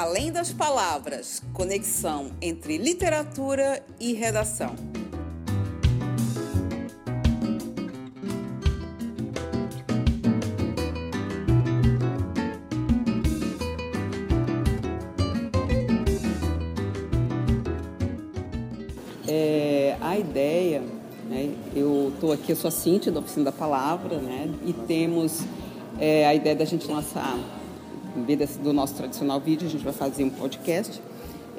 Além das palavras, conexão entre literatura e redação. É, a ideia, né, eu estou aqui, eu sou a Cintia da Oficina da Palavra, né, e temos é, a ideia da gente lançar, vez do nosso tradicional vídeo, a gente vai fazer um podcast.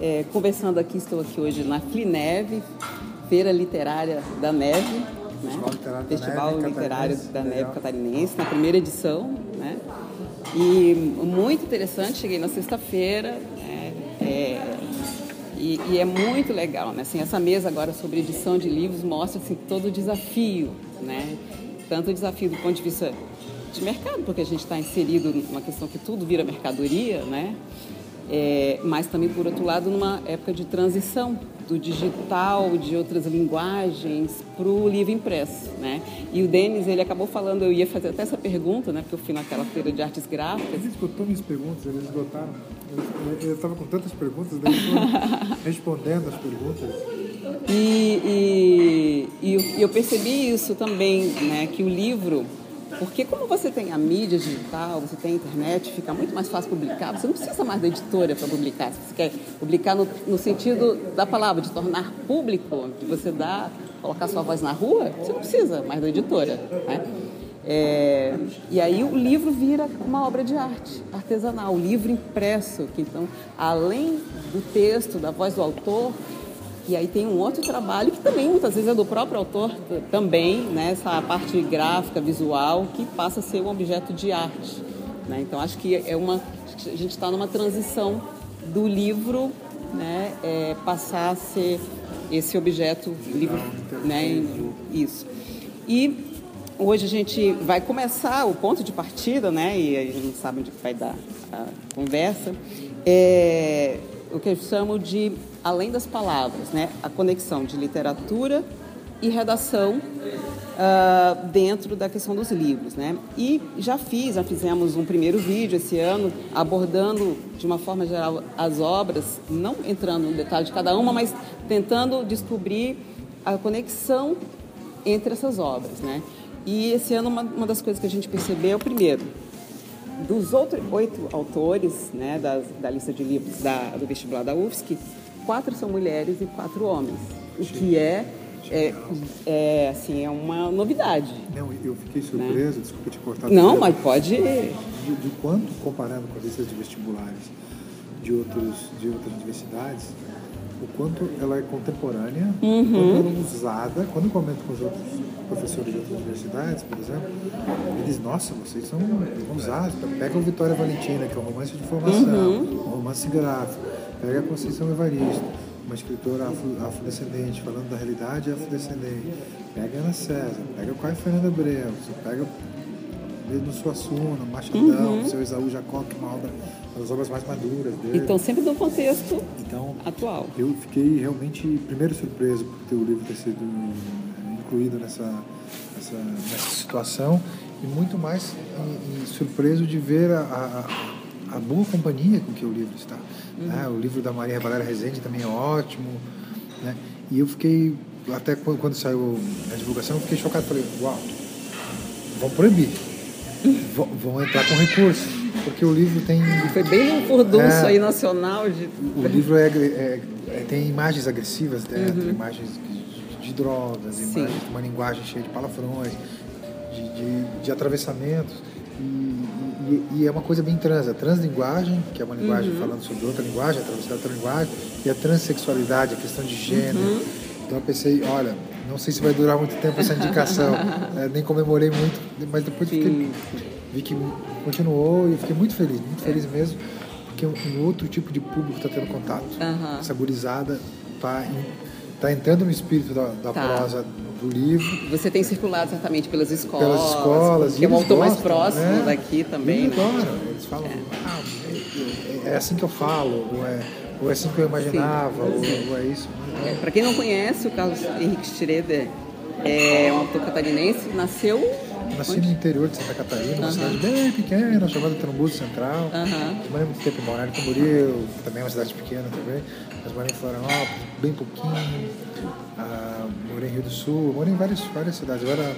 É, conversando aqui, estou aqui hoje na Flineve, Feira Literária da Neve, né? Festival Literário, Festival da, Neve, Literário da Neve. Catarinense, na primeira edição, né? E muito interessante, cheguei na sexta-feira, né? É, e, e é muito legal, né? Assim, essa mesa agora sobre edição de livros mostra assim, todo o desafio, né? Tanto o desafio do ponto de vista de mercado, porque a gente está inserido numa questão que tudo vira mercadoria, né? É, mas também, por outro lado, numa época de transição do digital, de outras linguagens, para o livro impresso, né? E o Denis, ele acabou falando, eu ia fazer até essa pergunta, né? Porque eu fui naquela feira de artes gráficas. Ele esgotou minhas perguntas, eles esgotaram. Eu estava com tantas perguntas, daí respondendo as perguntas. E, e, e eu, e eu percebi isso também, né? Que o livro, porque como você tem a mídia digital, você tem a internet, fica muito mais fácil publicar. Você não precisa mais da editora para publicar. Se você quer publicar no, no sentido da palavra, de tornar público, de você dar, colocar sua voz na rua, você não precisa mais da editora. Né? É, e aí o livro vira uma obra de arte artesanal, o livro impresso, que então, além do texto, da voz do autor, e aí tem um outro trabalho que também muitas vezes é do próprio autor também, né? essa parte gráfica, visual, que passa a ser um objeto de arte. Né? Então acho que é uma, a gente está numa transição do livro né? é, passar a ser esse objeto, livro, né? isso. E Hoje a gente vai começar o ponto de partida, né? E a gente não sabe onde vai dar a conversa. É o que eu chamo de além das palavras, né? A conexão de literatura e redação ah, dentro da questão dos livros, né? E já fiz, já fizemos um primeiro vídeo esse ano abordando de uma forma geral as obras, não entrando no detalhe de cada uma, mas tentando descobrir a conexão entre essas obras, né? E esse ano uma, uma das coisas que a gente percebeu, primeiro, dos outros oito autores, né, das, da lista de livros da, do vestibular da UFSC, quatro são mulheres e quatro homens, o que é, é, é, assim, é uma novidade. Não, eu fiquei surpreso, desculpa te cortar. Não, mas pode. De, de quanto, comparando com as listas de vestibulares de, outros, de outras universidades, o quanto ela é contemporânea, Uhum. o quanto ela é usada. Quando eu comento com os outros professores de outras universidades, por exemplo, eles, nossa, vocês são usados. Pega o Vitória Valentina, que é um romance de formação, Uhum. um romance gráfico. Pega a Conceição Evaristo, uma escritora afro- afrodescendente, falando da realidade afrodescendente. Pega a Ana César, pega o Caio Fernando Abreu, você pega Mesmo Suassuna, Machadão, Uhum. seu Esaú Jacó, que é uma obra, uma das obras mais maduras dele. Então, sempre do contexto Então, atual. eu fiquei realmente, primeiro, surpreso por ter o livro ter sido incluído nessa, nessa, nessa situação e muito mais surpreso de ver a, a, a boa companhia com que o livro está. né? O livro da Maria Valéria Rezende também é ótimo. Né? E eu fiquei, até quando, saiu a divulgação, eu fiquei chocado. Falei, uau, vão proibir. Vão, vão entrar com recurso. Porque o livro tem Foi bem um furdunço É. aí nacional de. o livro é, é- é- tem imagens agressivas dentro, imagens de, de drogas, Uhum. Sim. imagens de uma linguagem cheia de palavrões, de, de, de atravessamentos. E, e- e é uma coisa bem trans. A translinguagem, que é uma linguagem Uhum. falando sobre outra linguagem, atravessar outra linguagem, e a transexualidade, a questão de gênero. Uhum. Então eu pensei, olha, não sei se vai durar muito tempo essa indicação. É, nem comemorei muito, mas depois fiquei, vi que continuou e fiquei muito feliz, muito feliz mesmo, porque um, um outro tipo de público está tendo contato. Aham. Essa gurizada está tá entrando no espírito da, da Tá. prosa do livro, Você tem circulado certamente pelas escolas. pelas escolas. Que é um autor mais próximo né? daqui também, Eles né? adoram, eles falam, ah, é, é assim que eu falo, ou é, ou é assim que eu imaginava, ou, ou é isso. É, Para quem não conhece, o Carlos Henrique Schroeder é um autor catarinense, nasceu nasci no interior de Santa Catarina, uma cidade bem pequena, chamada Trombudo Central. Morei muito tempo em Balneário Camboriú, também é uma cidade pequena também, mas morei em Florianópolis, bem pouquinho. Ah, morei em Rio do Sul, morei em várias, várias cidades. Eu era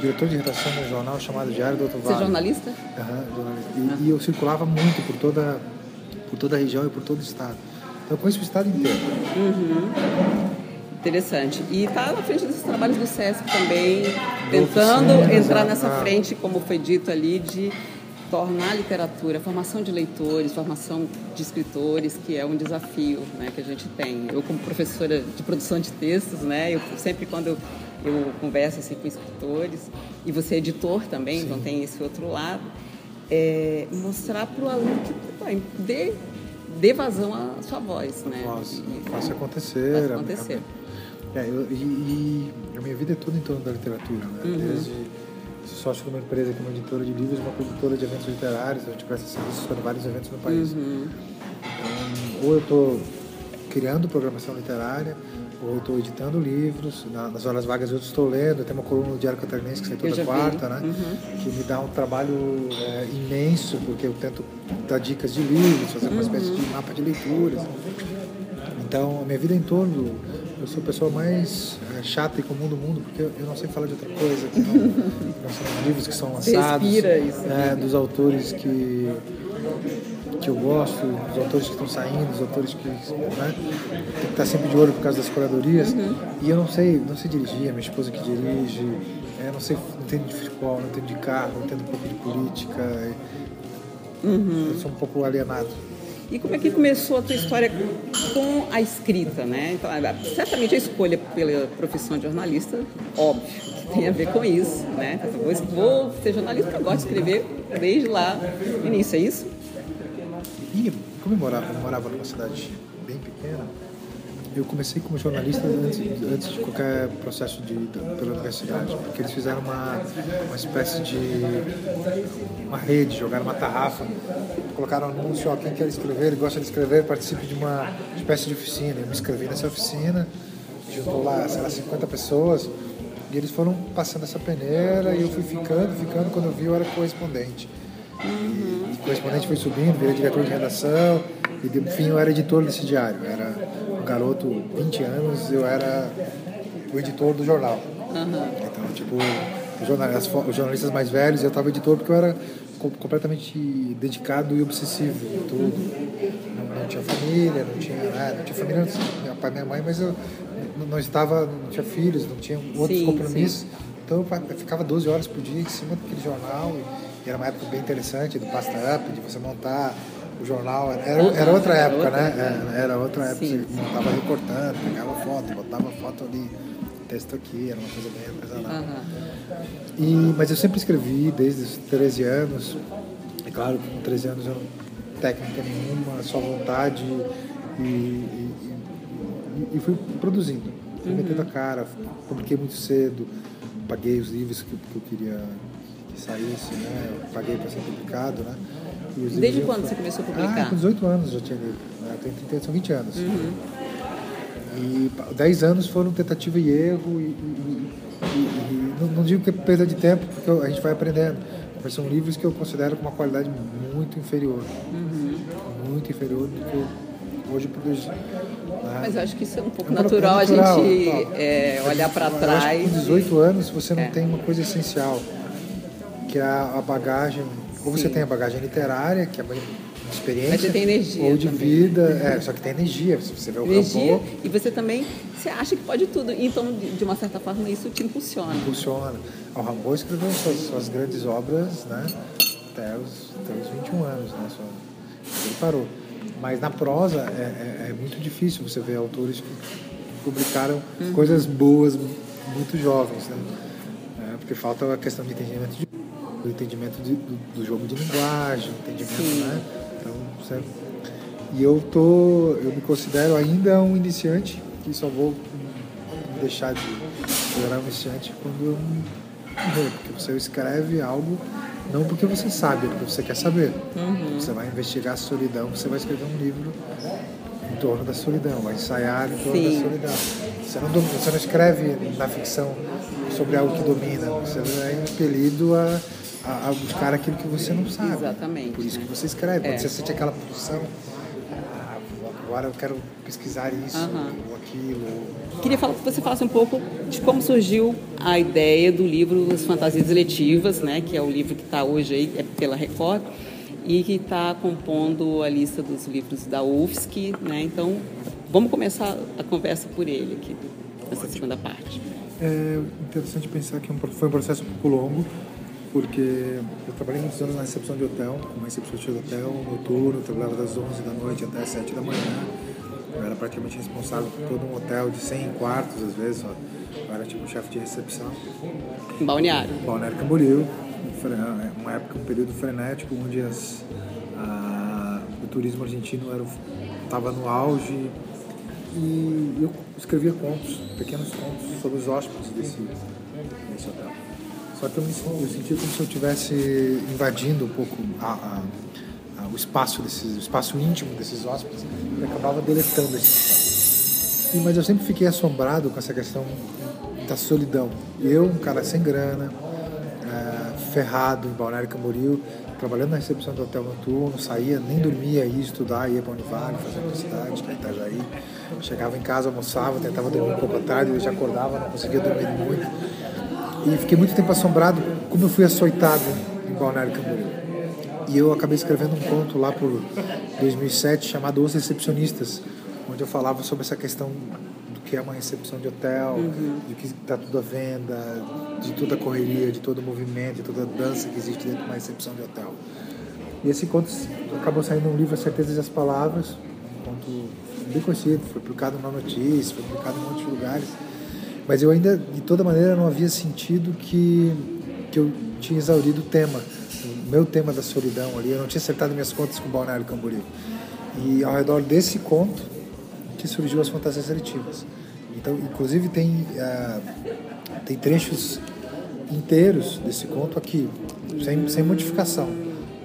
diretor de redação de um jornal chamado Diário do Alto Você é Vale. jornalista? Aham, jornalista. E, e eu circulava muito por toda, por toda a região e por todo o estado. Então eu conheço o estado inteiro. Interessante. E está na frente desses trabalhos do SESC também, tentando entrar nessa frente, como foi dito ali, de tornar a literatura, a formação de leitores, formação de escritores, que é um desafio né, que a gente tem. Eu, como professora de produção de textos, né, eu sempre quando eu, eu converso assim, com escritores, e você é editor também, então tem esse outro lado, é mostrar para o aluno que pô, dê, dê vazão à sua voz. Né? Faça, faça acontecer. Faça acontecer. É, eu- e, e a minha vida é toda em torno da literatura, né? Uhum. Desde sou sócio de uma empresa que é uma editora de livros, uma produtora de eventos literários, a gente presta serviços para vários eventos no país. Uhum. Então, ou eu estou criando programação literária, ou eu estou editando livros, na- nas horas vagas eu estou lendo, tem uma coluna no Diário Catarinense que sai toda já vi. quarta, né? Uhum. Que me dá um trabalho é, imenso, porque eu tento dar dicas de livros, fazer uma espécie de mapa de leituras. Então, a minha vida é em torno, eu sou a pessoa mais é, chata e comum do mundo, porque eu, não sei falar de outra coisa, que não, não são os livros que são lançados, isso, é, né? dos autores que que eu gosto, os autores que estão saindo, os autores que né, tem que estar sempre de olho por causa das curadorias. Uhum. E eu não sei, não sei dirigir, é minha esposa que dirige, é, não sei, não entendo de futebol, não entendo de carro, não entendo um pouco de política. Uhum. Eu sou um pouco alienado. E como é que começou a tua história com a escrita, né? Então, ah, certamente a escolha pela profissão de jornalista, óbvio, que tem a ver com isso, né? Então, Vou, ser jornalista porque eu gosto de escrever desde lá início, é isso? E como eu morava, eu morava numa cidade bem pequena, eu comecei como jornalista antes, antes de qualquer processo de, da- pela universidade, porque eles fizeram uma, uma espécie de uma rede, jogaram uma tarrafa, colocaram anúncio, ó, quem quer escrever, gosta de escrever, participe de uma espécie de oficina. Eu me inscrevi nessa oficina, juntou lá, sei lá, 50 pessoas, e eles foram passando essa peneira e eu fui ficando, ficando, quando eu vi eu era correspondente. E o correspondente foi subindo, virei diretor de redação e de fim eu era editor desse diário. Era um garoto, 20 anos, eu era o editor do jornal. Então, tipo, os jornalistas, mais velhos, eu estava editor porque eu era co- completamente dedicado e obsessivo em tudo. Não, não tinha família, não tinha nada, não tinha família, meu pai e minha mãe, mas eu não, estava, não tinha filhos, não tinha outros Sim, compromissos. Então eu ficava 12 horas por dia em cima daquele jornal e, era uma época bem interessante do pasta up, de você montar o jornal. Era, era outra época, outra né? Era, era outra época. Sim. Você montava recortando, pegava foto, botava foto ali, texto aqui, era uma coisa bem artesanal. Aham. E, mas eu sempre escrevi desde os 13 anos. É claro com 13 anos eu não técnica nenhuma, só vontade e, e, e- e fui produzindo. Fui metendo a cara, publiquei muito cedo, paguei os livros que, que eu queria que saísse, né? Eu paguei para ser publicado, né? E Desde eu- quando você começou a publicar? Ah, com 18 anos já tinha livro. Né? Tenho 30, são 20 anos. E pá, 10 anos foram tentativa e erro, e, e- e- e não, não digo que é perda de tempo, porque a gente vai aprendendo. Mas são livros que eu considero com uma qualidade muito inferior. Muito inferior do que eu hoje produzo. né? Mas eu acho que isso é um pouco É natural, é natural, a gente é, olhar para trás. Com 18 anos você não É. tem uma coisa essencial, que é a, a bagagem. Ou você Sim. tem a bagagem literária, que é uma experiência. Mas você tem energia Ou de também. vida, é, só que tem energia. Você vê o energia Rambo, e você também você acha que pode tudo então de, uma certa forma isso te impulsiona funciona. O Rambo escreveu suas, suas grandes obras né, até, os, até os 21 anos, né, só, ele parou. Mas na prosa é, é- é muito difícil você ver autores que publicaram Uhum. coisas boas muito jovens, né? É, porque falta a questão de entendimento de, do entendimento de- do, do jogo de linguagem, entendimento, Sim. né? Então, você, e eu tô, eu me considero ainda um iniciante que só vou deixar de virar um iniciante quando eu morrer, porque você escreve algo não porque você sabe, é porque você quer saber. Uhum. Você vai investigar a solidão, você vai escrever um livro em torno da solidão, vai ensaiar em torno Sim. da solidão. Você não, você não escreve na ficção sobre algo que domina, você é impelido a, a, a buscar aquilo que você não sabe. Exatamente. Por isso né? que você escreve, quando É. você sente aquela pulsão, ah, agora eu quero pesquisar isso ou aquilo. Queria falar, que você falasse um pouco de como surgiu a ideia do livro As Fantasias Eletivas, né, que é o livro que está hoje aí é pela Record e que está compondo a lista dos livros da UFSC. Né? Então, vamos começar a conversa por ele aqui, nessa segunda parte. É interessante pensar que é foi um processo um pouco longo, porque eu trabalhei muitos anos na recepção de hotel, como recepcionista de hotel, noturno, eu trabalhava das 11 da noite até as 7 da manhã. Eu era praticamente responsável por todo um hotel de 100 quartos, às vezes. ó. Eu era tipo chefe de recepção. Balneário. Balneário Camboriú, um fre- uma época, um período frenético, onde as, a- o turismo argentino estava no auge e eu escrevia contos, pequenos contos sobre os hóspedes desse, desse hotel. Só que eu, me, eu sentia como se eu estivesse invadindo um pouco a- a- a- o espaço desses, o espaço íntimo desses hóspedes e acabava deletando esse espaço. E, mas eu sempre fiquei assombrado com essa questão da solidão. Eu, um cara sem grana, eh, ferrado em Balneário Camboriú, trabalhando na recepção do hotel noturno, saía, nem dormia, ia estudar, ia para Univale, fazer universidade, é Itajaí. Chegava em casa, almoçava, tentava dormir um pouco à tarde, eu já acordava, não conseguia dormir muito. E fiquei muito tempo assombrado como eu fui açoitado em Balneário Camboriú. E eu acabei escrevendo um conto lá por 2007 chamado Os Recepcionistas, onde eu falava sobre essa questão do que é uma recepção de hotel, de que está tudo à venda, de toda a correria, de todo o movimento, de toda a dança que existe dentro de uma recepção de hotel. E esse conto acabou saindo um livro A Certeza das Palavras, um conto bem conhecido, foi publicado na Notícia, foi publicado em de lugares. Mas eu ainda, de toda maneira, não havia sentido que, que eu tinha exaurido o tema, o meu tema da solidão ali. Eu não tinha acertado minhas contas com o Balneário Camboriú. E ao redor desse conto que surgiu as fantasias seletivas. Então, inclusive, tem, ah, tem trechos inteiros desse conto aqui, sem, sem modificação.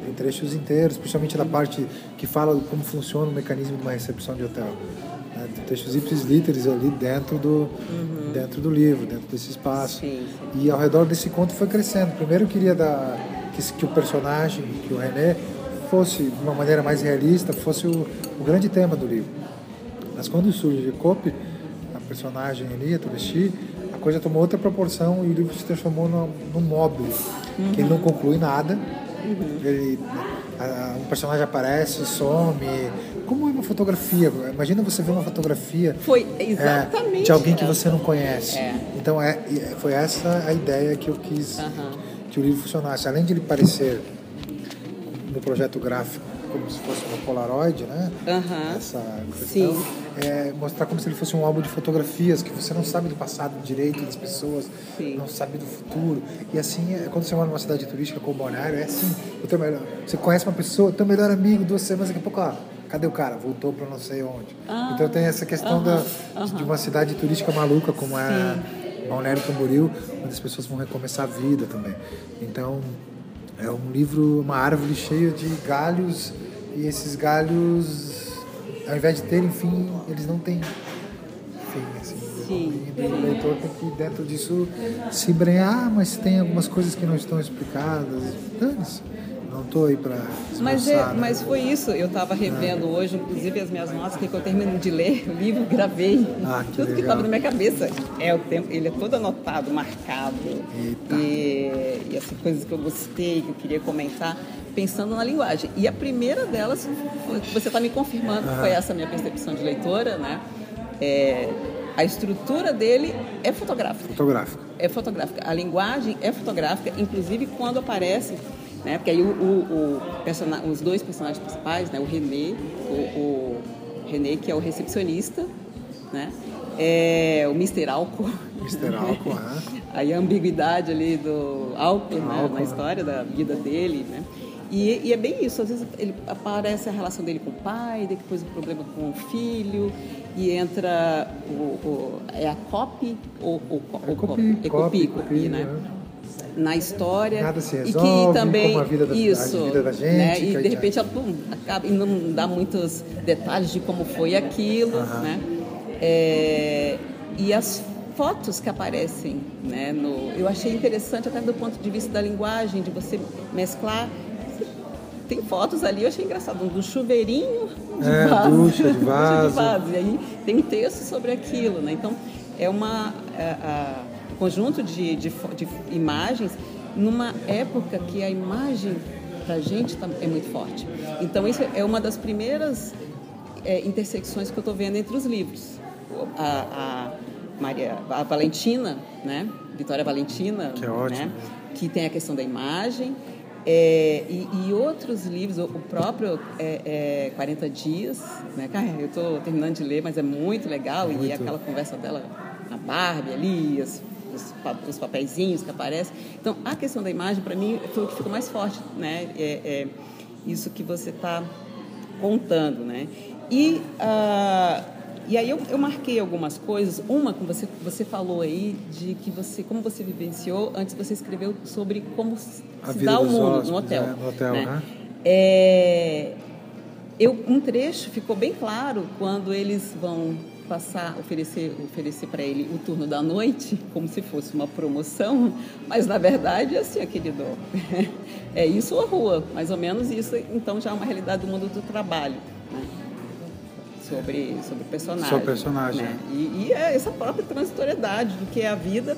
Tem trechos inteiros, principalmente da parte que fala como funciona o mecanismo de uma recepção de hotel. Né? Trechos ipsis literis ali dentro do, dentro do livro, dentro desse espaço. Sim, E ao redor desse conto foi crescendo. Primeiro eu queria dar, que, que o personagem, que o René, fosse de uma maneira mais realista, fosse o, o grande tema do livro. Mas quando surge Cope, a personagem ali, a travesti, a coisa tomou outra proporção e o livro se transformou num, num móvel, que ele não conclui nada. Ele, a- a- um personagem aparece, some, como é uma fotografia. Imagina você ver uma fotografia Foi é, exatamente. de alguém que você não conhece. É. Então é, foi essa a ideia que eu quis Aham. que o livro funcionasse. Além de ele parecer no projeto gráfico como se fosse uma Polaroid, né? Aham. Essa Sim. é mostrar como se ele fosse um álbum de fotografias que você não sabe do passado direito das pessoas, Sim. não sabe do futuro. E assim, é, quando você mora numa cidade turística como Balneário, é assim. O teu melhor, você conhece uma pessoa, teu melhor amigo, duas semanas, daqui a pouco, ah, cadê o cara? Voltou para não sei onde. Ah, então tem essa questão da, de uma cidade turística maluca como é Balneário Camboriú, onde as pessoas vão recomeçar a vida também. Então, é um livro, uma árvore cheia de galhos e esses galhos, ao invés de terem fim, eles não têm fim. Assim, Sim, e o leitor tem que, dentro disso, se embrenhar, ah, mas tem algumas coisas que não estão explicadas. Dane-se. Não estou aí para Mas, é, mas foi isso, eu estava revendo hoje, inclusive as minhas notas, que eu termino de ler o livro, gravei Ah, que tudo que legal. estava na minha cabeça. É o tempo, ele é todo anotado, marcado. Eita. E, e assim, coisas que eu gostei, que eu queria comentar, pensando na linguagem. E a primeira delas, você está me confirmando, que foi essa minha percepção de leitora, né? É, a estrutura dele é fotográfica Fotográfico. é fotográfica. A linguagem é fotográfica, inclusive quando aparece, né? Porque aí o, o- o persona- os dois personagens principais, né? O René, o, o René que é o recepcionista, né? É o Mr. Álcool. Mr. Álcool, aham. Aí a ambiguidade ali do álcool, né? Na né? história da vida dele, né? E, e é bem isso, às vezes ele aparece a relação dele com o pai, depois o problema com o filho, e entra o, o- é a copy ou o, É o é copy, copy, copy, copy, né? né? Na história Nada se e resolve, que também como a vida da- a isso, vida da gente, né? E a de repente ela pum, acaba e não dá muitos detalhes de como foi aquilo, Aham. né? É, e as fotos que aparecem, né? No, eu achei interessante até do ponto de vista da linguagem, de você mesclar. Tem fotos ali, eu achei engraçado, do chuveirinho de É, vaso. ducha de vaso. de vaso. E aí tem um texto sobre aquilo, né? Então, é uma é, a- um conjunto de, de, de imagens numa época que a imagem pra gente tá- é muito forte. Então, isso é uma das primeiras é, intersecções que eu estou vendo entre os livros. A, a Maria, a Valentina, né? Vitória Valentina, Que é ótimo. né? Que tem a questão da imagem. é, e, e outros livros, o próprio é, é, 40 Dias, né? Cara, eu estou terminando de ler, mas é muito legal. E Muito. aquela conversa dela na Barbie ali, as- os, os papeizinhos que aparecem. Então, a questão da imagem, para mim, foi o que ficou mais forte, né? É, é isso que você está contando, né? E, ah, e aí eu, eu marquei algumas coisas. Uma que você, você falou aí de que você, como você vivenciou, antes você escreveu sobre como se A dá o mundo no hotel. é, no hotel, né? É, eu, um trecho ficou bem claro quando eles vão passar, oferecer, oferecer para ele o turno da noite, como se fosse uma promoção, mas na verdade é assim, querido, é isso ou a rua, mais ou menos isso, então já é uma realidade do mundo do trabalho, né? sobre, sobre o personagem. Sobre o personagem, né? E, e é essa própria transitoriedade do que é a vida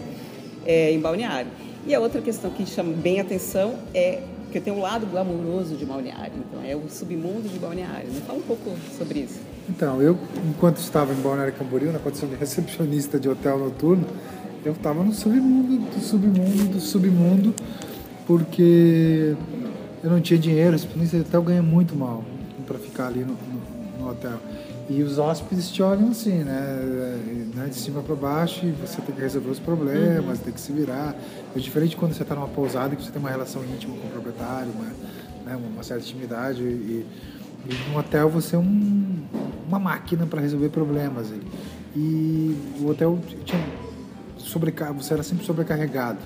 é, em Balneário. E a outra questão que chama bem atenção é que tem um lado glamouroso de Balneário, então é o submundo de Balneário. Me fala um pouco sobre isso. Então, eu, enquanto estava em Balneário Camboriú, na condição de recepcionista de hotel noturno, eu estava no submundo do submundo do submundo, porque eu não tinha dinheiro, recepcionista de hotel ganha muito mal para ficar ali no, no- no hotel. E os hóspedes te olham assim, né, né, de cima para baixo, e você tem que resolver os problemas, tem que se virar. É diferente quando você está numa pousada que você tem uma relação íntima com o proprietário, uma, né, uma certa intimidade e, e no hotel você é um, uma máquina para resolver problemas. E, e o hotel tinha sobreca você era sempre sobrecarregado.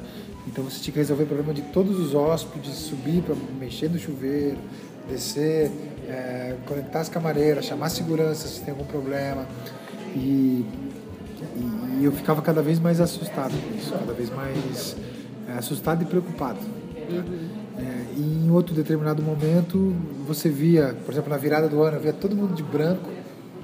Então você tinha que resolver o problema de todos os hóspedes, subir para mexer no chuveiro, descer, é, conectar as camareiras, chamar a segurança se tem algum problema. E, e, e eu ficava cada vez mais assustado com isso, cada vez mais é, assustado e preocupado. tá? É, e em outro determinado momento você via, por exemplo, na virada do ano, eu via todo mundo de branco,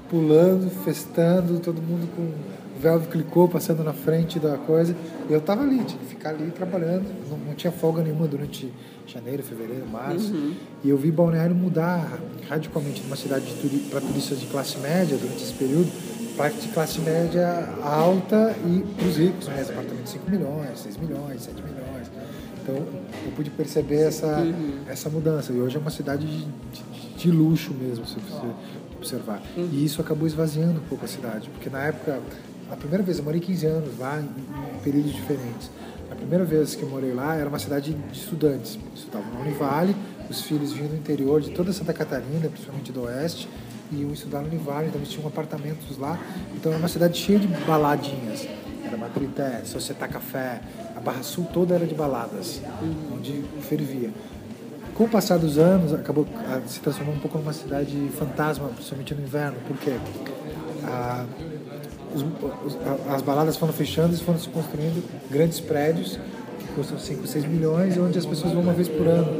pulando, festando, todo mundo com o véu clicou, passando na frente da coisa. E eu estava ali, tinha que ficar ali trabalhando, não, não tinha folga nenhuma durante janeiro, fevereiro, março. E eu vi Balneário mudar radicalmente de uma cidade para turistas de classe média durante esse período, para de classe média alta e para os ricos, né? apartamentos de 5 milhões, 6 milhões, 7 milhões. Então eu pude perceber essa, essa mudança. E hoje é uma cidade de, de, de luxo mesmo, se você observar. E isso acabou esvaziando um pouco a cidade, porque na época, a primeira vez, eu morei 15 anos lá, em, em períodos diferentes. A primeira vez que eu morei lá era uma cidade de estudantes. Estudavam na Univale, os filhos vinham do interior de toda Santa Catarina, principalmente do oeste, e iam estudar no Univale, então eles tinham apartamentos lá. Então era uma cidade cheia de baladinhas. Era Maturité, Societá Café, a Barra Sul toda era de baladas, onde fervia. Com o passar dos anos, acabou ah, se transformando um pouco numa cidade fantasma, principalmente no inverno. Por quê? Ah, os- as baladas foram fechando e foram se construindo grandes prédios que custam 5, 6 milhões, onde as pessoas vão uma vez por ano.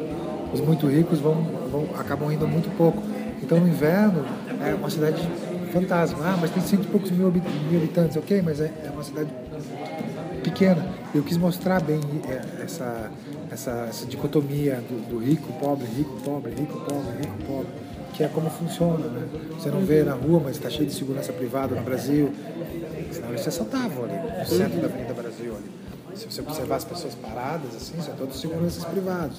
Os muito ricos vão, vão acabam indo muito pouco. Então, no inverno, é uma cidade fantasma. Ah, mas tem cento e poucos mil, mil habitantes, ok, mas é, é uma cidade pequena. Eu quis mostrar bem é, essa, essa, essa dicotomia do, do rico, pobre, rico, pobre, rico, pobre, rico, pobre, que é como funciona. Né? Você não vê na rua, mas está cheio de segurança privada no Brasil. Senão eles se assaltavam ali, no centro da Avenida Brasil. Ali. Se você observar as pessoas paradas, assim, são todos seguranças privados.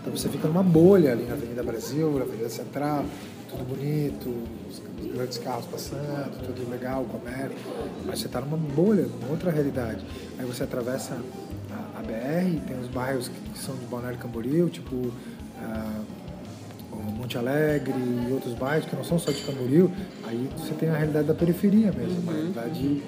Então você fica numa bolha ali na Avenida Brasil, na Avenida Central, tudo bonito, os grandes carros passando, tudo legal, comércio. Mas você está numa bolha, numa outra realidade. Aí você atravessa a, a BR, tem os bairros que, são de Balneário Camboriú, tipo ah, Monte Alegre e outros bairros que não são só de Camboriú. Aí você tem a realidade da periferia mesmo, uma realidade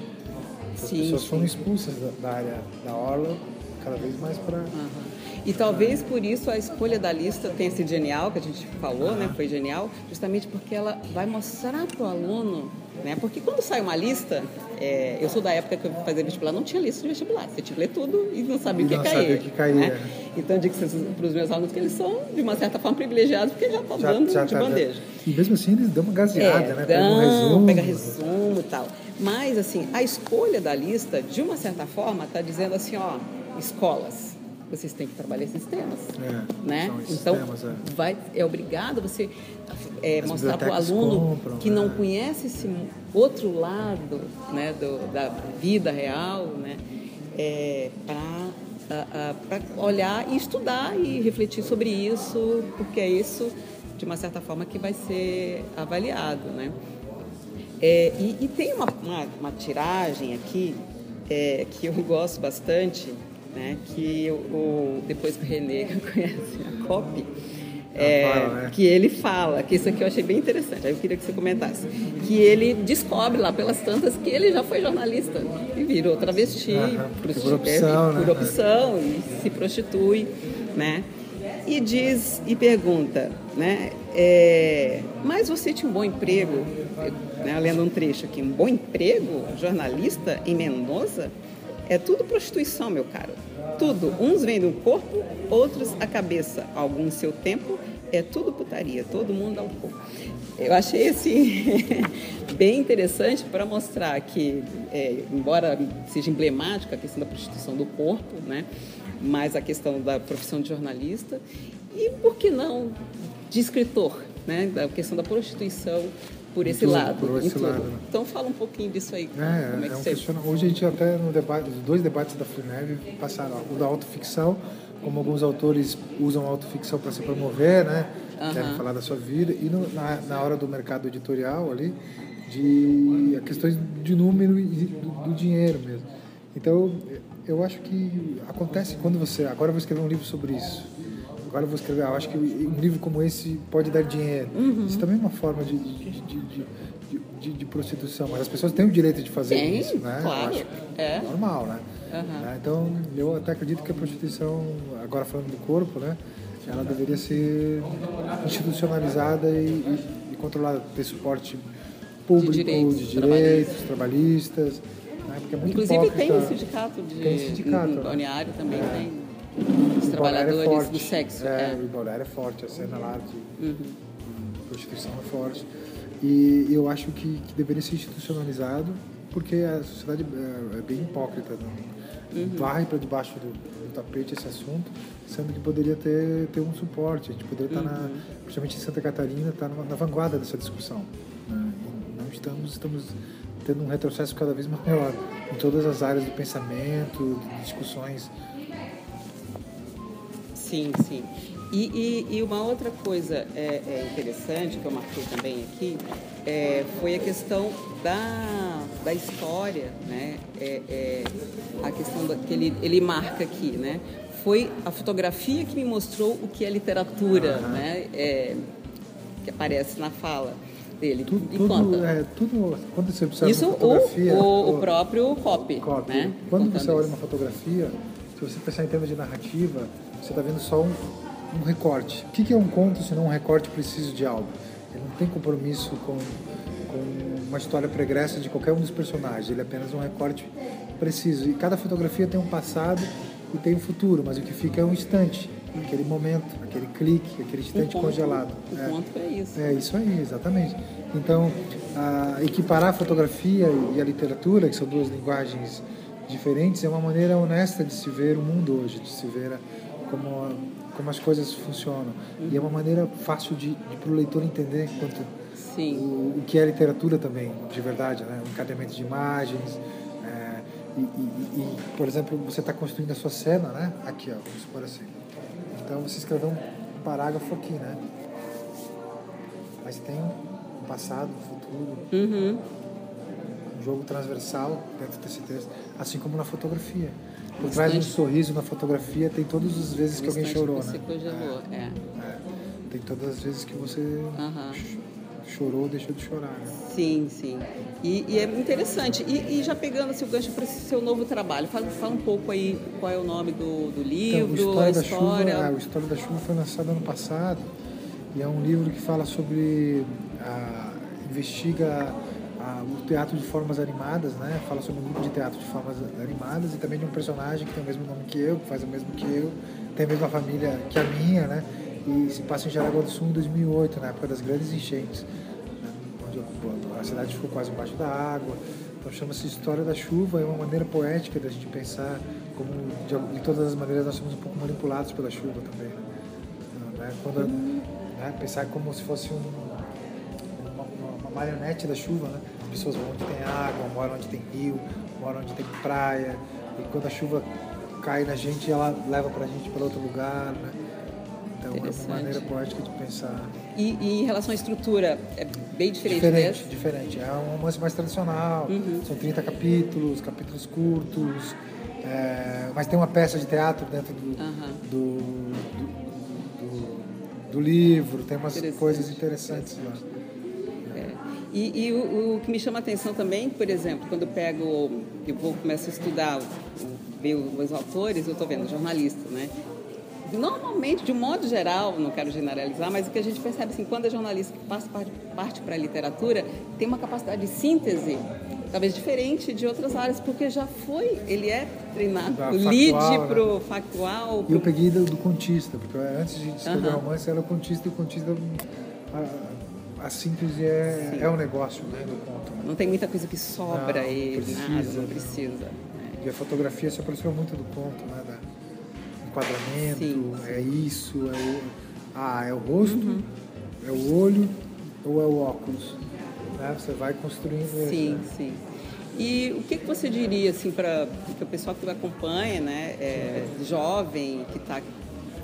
as Sim, pessoas sim. foram expulsas da, da área da orla cada vez mais para Aham. E talvez por isso a escolha da lista tenha sido genial, que a gente falou, né? Foi genial, justamente porque ela vai mostrar para o aluno, né? Porque quando sai uma lista, é, eu sou da época que eu fazia vestibular, não tinha lista de vestibular. Você tinha que ler tudo e não sabia o que sabia o que né? é. Então eu digo para os meus alunos que eles são, de uma certa forma, privilegiados, porque já estão dando de tá- bandeja. E mesmo assim eles dão uma gaseada, É, né? dão, Pega um resumo. pega resumo e tal. Mas, assim, a escolha da lista, de uma certa forma, está dizendo assim, ó, escolas, vocês têm que trabalhar esses temas. É, né? Então, temas, é. vai, é obrigado você é, mostrar para o aluno compram, que não né? conhece esse outro lado né, do, da vida real, né? É, para olhar e estudar e refletir sobre isso, porque é isso, de uma certa forma, que vai ser avaliado, né? É, e, e tem uma, uma, uma tiragem aqui é, que eu gosto bastante, né? Que o, depois que o Renê conhece a COP, é, fala, né? que ele fala, que isso aqui eu achei bem interessante, aí eu queria que você comentasse, que ele descobre lá pelas tantas que ele já foi jornalista e virou travesti, Aham, porque prosti- por opção, é, né? por opção e se prostitui, né? E diz e pergunta, né? é, mas você tinha um bom emprego, né, lendo um trecho aqui, um bom emprego, jornalista em Mendoza? É tudo prostituição, meu caro. Tudo. Uns vendem o corpo, outros a cabeça. Alguns seu tempo. É tudo putaria. Todo mundo dá um pouco. Eu achei assim bem interessante para mostrar que, é, embora seja emblemática a questão da prostituição do corpo, né, mas a questão da profissão de jornalista e por que não de escritor, né, da questão da prostituição por esse tudo, lado. por esse lado, né? Então fala um pouquinho disso aí. É, como é que é um questiona- Hoje a gente até no debate, os dois debates da FUNEV passaram o da autoficção, como alguns autores usam a autoficção para se promover, né? Querem falar da sua vida e no- na, na hora do mercado editorial ali de questões de número e do, do dinheiro mesmo. Então eu acho que acontece quando você agora eu vou escrever um livro sobre isso. Agora eu vou escrever, eu acho que um livro como esse pode dar dinheiro. Uhum. Isso também é uma forma de, de, de, de- de- de- de prostituição, mas as pessoas têm o direito de fazer Tem, isso, né? Claro. É. normal, né? Né? Então, eu até acredito que a prostituição, agora falando do corpo, né? Ela deveria ser institucionalizada e, e- e controlada, ter suporte público, de direitos direitos, trabalhistas, né? Porque é muito Inclusive tem um sindicato de Tem sindicato, no né? também tem é trabalhadores forte. do sexo. É, é. o Bolero é forte, a cena lá de, Uhum. prostituição é forte. E eu acho que, que deveria ser institucionalizado, porque a sociedade é, é bem hipócrita. Não? Uhum. Varre para debaixo do, do tapete esse assunto, sendo que poderia ter, ter um suporte. A gente poderia estar, na, Uhum. principalmente em Santa Catarina, estar na, na vanguarda dessa discussão. Né? Não estamos, estamos tendo um retrocesso cada vez maior em todas as áreas do pensamento, de discussões Sim, sim. E, e, e uma outra coisa é, é interessante que eu marquei também aqui é, foi a questão da, da história, né? É, é, a questão da, que ele, ele marca aqui, né? Foi a fotografia que me mostrou o que é literatura, né? É, que aparece na fala dele. Tudo, e tudo, é, tudo, quando você observa Isso uma fotografia, o, o próprio copy, copy, né? quando Contando você olha isso. uma fotografia, se você pensar em termos de narrativa, você está vendo só um, um recorte. O que, que é um conto se não um recorte preciso de algo? Ele não tem compromisso com, com uma história pregressa de qualquer um dos personagens, ele é apenas um recorte preciso. E cada fotografia tem um passado e tem um futuro, mas o que fica é um instante, aquele momento, aquele clique, aquele instante ponto, congelado. O É. ponto é isso. É isso aí, exatamente. Então, a, equiparar a fotografia e a literatura, que são duas linguagens diferentes, é uma maneira honesta de se ver o mundo hoje, de se ver a- como, como as coisas funcionam. E é uma maneira fácil de, de para o leitor entender quanto Sim. o, o que é literatura também, de verdade, né? O encadeamento de imagens. é, e, e- e, por exemplo, você está construindo a sua cena, né? Aqui, ó, vamos supor assim. Então você escreveu um parágrafo aqui, né? Mas tem um passado, um futuro, Uhum. um jogo transversal dentro desse texto, assim como na fotografia. Por trás de um sorriso na fotografia tem todas as vezes que alguém chorou, que você né? congelou, é. É, tem todas as vezes que você chorou, deixou de chorar. Né? Sim, sim. E, e, é interessante. E, e já pegando assim, o gancho para esse seu novo trabalho, fala, fala, um pouco aí qual é o nome do, do livro, então, o História a da história. Chuva, é, o História da Chuva foi lançado ano passado e é um livro que fala sobre. A, investiga a, o teatro de formas animadas, né? Fala sobre um grupo de teatro de formas animadas e também de um personagem que tem o mesmo nome que eu, que faz o mesmo que eu, tem a mesma família que a minha, né? E se passa em Jaraguá do Sul em 2008, na época das grandes enchentes a cidade ficou quase embaixo da água. Então chama-se História da Chuva, é uma maneira poética da gente pensar como de, de, todas as maneiras nós somos um pouco manipulados pela chuva também. Né? né? Quando, né? Pensar como se fosse um, marionete da chuva, né? As pessoas vão onde tem água, moram onde tem rio, moram onde tem praia, e quando a chuva cai na gente, ela leva para a gente para outro lugar, né? Então é uma maneira poética de pensar. E, e, em relação à estrutura, é bem diferente Diferente, diferente. É um romance mais tradicional. Uhum. São 30 capítulos, capítulos curtos. É, mas tem uma peça de teatro dentro do, uhum. do, do, do, do, livro, tem umas coisas interessantes lá. E, e o, o, que me chama a atenção também, por exemplo, quando eu pego, eu vou começar a estudar, ver os autores, eu estou vendo jornalista, né? normalmente, de um modo geral, não quero generalizar, mas o que a gente percebe assim, quando é jornalista que passa parte para a literatura, tem uma capacidade de síntese talvez diferente de outras áreas, porque já foi, ele é treinado para o lead, né? para o factual. E eu peguei do, do, contista, porque antes de escrever uhum. romance era o contista e o contista. A, a síntese é, é um negócio né, do conto. Né? Não tem muita coisa que sobra não, aí, precisa, nada, não precisa. E a fotografia se aproxima muito do conto, né? Da, enquadramento, sim, sim. é isso, é o, ah, é o rosto, uhum. é o olho ou é o óculos. Né? Você vai construindo Sim, isso, né? sim. E o que, que você diria assim para o pessoal que acompanha, né, é, jovem que está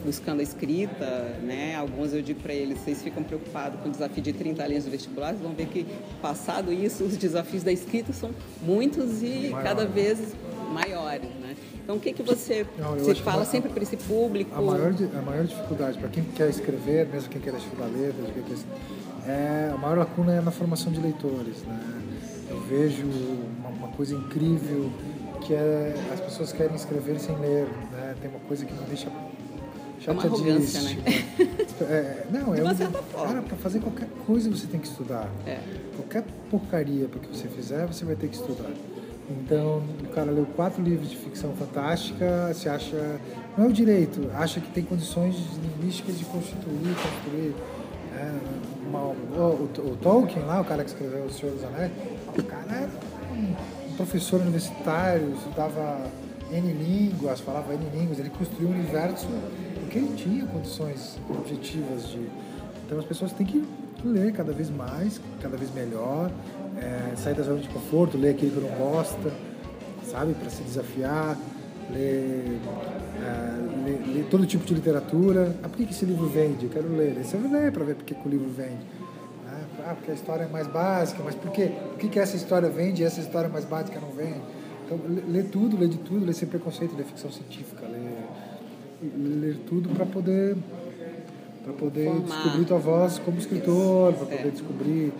buscando a escrita, né? Alguns eu digo para eles, vocês ficam preocupados com o desafio de 30 linhas do vestibular, vocês vão ver que passado isso, os desafios da escrita são muitos e Maior. cada vez maiores, né? Então, o que, que você, Não, você fala sempre para esse público? A maior, a maior dificuldade para quem quer escrever, mesmo quem quer estudar letras, quem quer, é, a maior lacuna é na formação de leitores. Né? Eu vejo uma, uma coisa incrível que é as pessoas querem escrever sem ler. Né? Tem uma coisa que me deixa chateadíssima. É né? é, não, é um, cara, para fazer qualquer coisa você tem que estudar. É. Qualquer porcaria que você fizer, você vai ter que estudar. Então, o cara leu quatro livros de ficção fantástica, se acha. Não é o direito, acha que tem condições linguísticas de constituir, construir. Né? Uma, o, o, o, Tolkien, lá, o cara que escreveu O Senhor dos Anéis, o cara era um, um professor universitário, estudava N línguas, falava N línguas, ele construiu um universo ele tinha condições objetivas de. Então, as pessoas têm que ler cada vez mais, cada vez melhor é, sair da zona de conforto, ler aquilo que não gosta, sabe? Para se desafiar, ler, é, ler, ler, todo tipo de literatura. Ah, por que, esse livro vende? Eu quero ler. Você vai ler para ver por que, que o livro vende. Né? Ah, porque a história é mais básica, mas por quê? Por que, que essa história vende e essa história mais básica não vende? Então, ler tudo, ler de tudo, ler sem preconceito, ler ficção científica, ler, ler tudo para poder para poder Formar. descobrir tua voz como escritor, para poder é. descobrir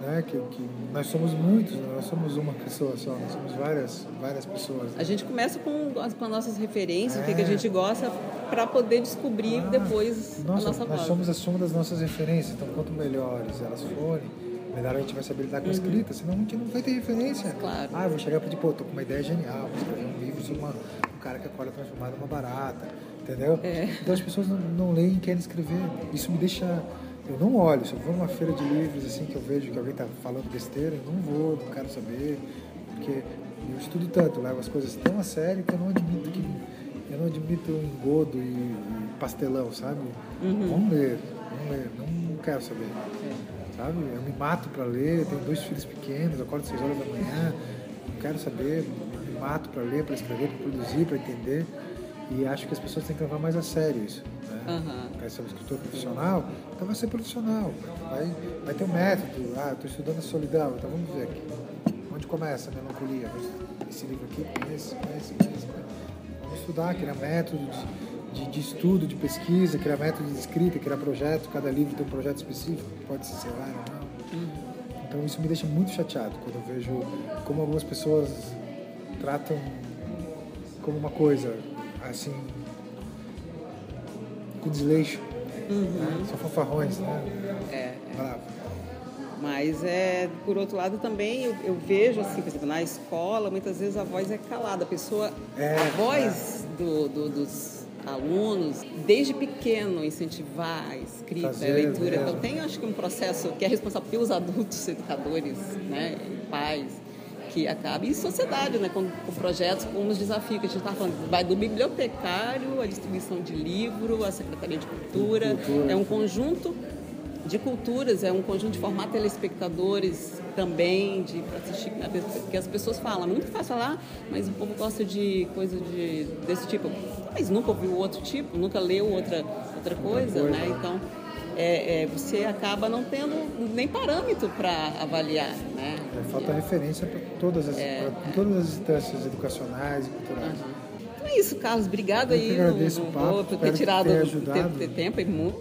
né? Que, que, nós somos muitos, né? nós somos uma pessoa só, nós somos várias, várias pessoas. Né? A gente começa com, com as nossas referências, é. o que, que, a é. gente gosta, para poder descobrir ah, depois nossa, a nossa voz. Nós somos a soma das nossas referências, então quanto melhores elas forem, melhor a gente vai saber lidar com a uhum. escrita, senão a gente não vai ter referência. Claro. Ah, eu vou chegar e pedir, pô, tô com uma ideia genial, vou escrever um livro sobre uma, um cara que acorda transformado numa barata, entendeu? É. Então as pessoas não, não leem e querem escrever. Isso me deixa eu não olho, se eu vou numa feira de livros assim que eu vejo que alguém está falando besteira, eu não vou, não quero saber, porque eu estudo tanto, levo as coisas tão a sério que eu não admito que eu não admito engodo e, e pastelão, sabe? Uhum. Vamos ler, vamos ler, não, não quero saber. É. Sabe? Eu me mato para ler, tenho dois filhos pequenos, acordo às 6 horas da manhã, não quero saber, me mato para ler, para escrever, para produzir, para entender. E acho que as pessoas têm que levar mais a sério isso. Né? Uhum. Quer ser um escritor profissional? Então vai ser profissional. Vai, vai ter um método. Ah, estou estudando a solidão, então vamos ver aqui. Onde começa a melancolia? Esse livro aqui, esse, esse, esse. Vamos estudar, criar método de, de, de, estudo, de pesquisa, criar método de escrita, criar projeto. Cada livro tem um projeto específico, pode ser celular ou não. Então isso me deixa muito chateado quando eu vejo como algumas pessoas tratam como uma coisa assim com desleixo. Né? São fanfarrões, né? É, Bravo. Mas é, por outro lado também eu, eu vejo assim, por exemplo, na escola muitas vezes a voz é calada, a pessoa, É, a voz do, do- dos alunos desde pequeno incentivar a escrita, Fazer a leitura. mesmo. Então tem acho que um processo que é responsável pelos adultos, educadores, né, pais que acaba e sociedade, né, com, com projetos, com os desafios que a gente está falando, vai do bibliotecário, a distribuição de livro, a secretaria de cultura, Cultura. é um conjunto de culturas, é um conjunto de formar telespectadores também, de assistir, porque as pessoas falam, muito fácil falar, mas o povo gosta de coisa de, desse tipo. Mas nunca ouviu outro tipo, nunca leu outra, outra coisa, coisa. né? Então, é, é, você acaba não tendo nem parâmetro para avaliar, né? É, falta referência para todas, as- pra todas as instâncias educacionais e culturais. Então é isso, Carlos. Obrigada Eu aí. agradeço não o papo, por ter tirado ter, ajudado. ter tempo. e mu-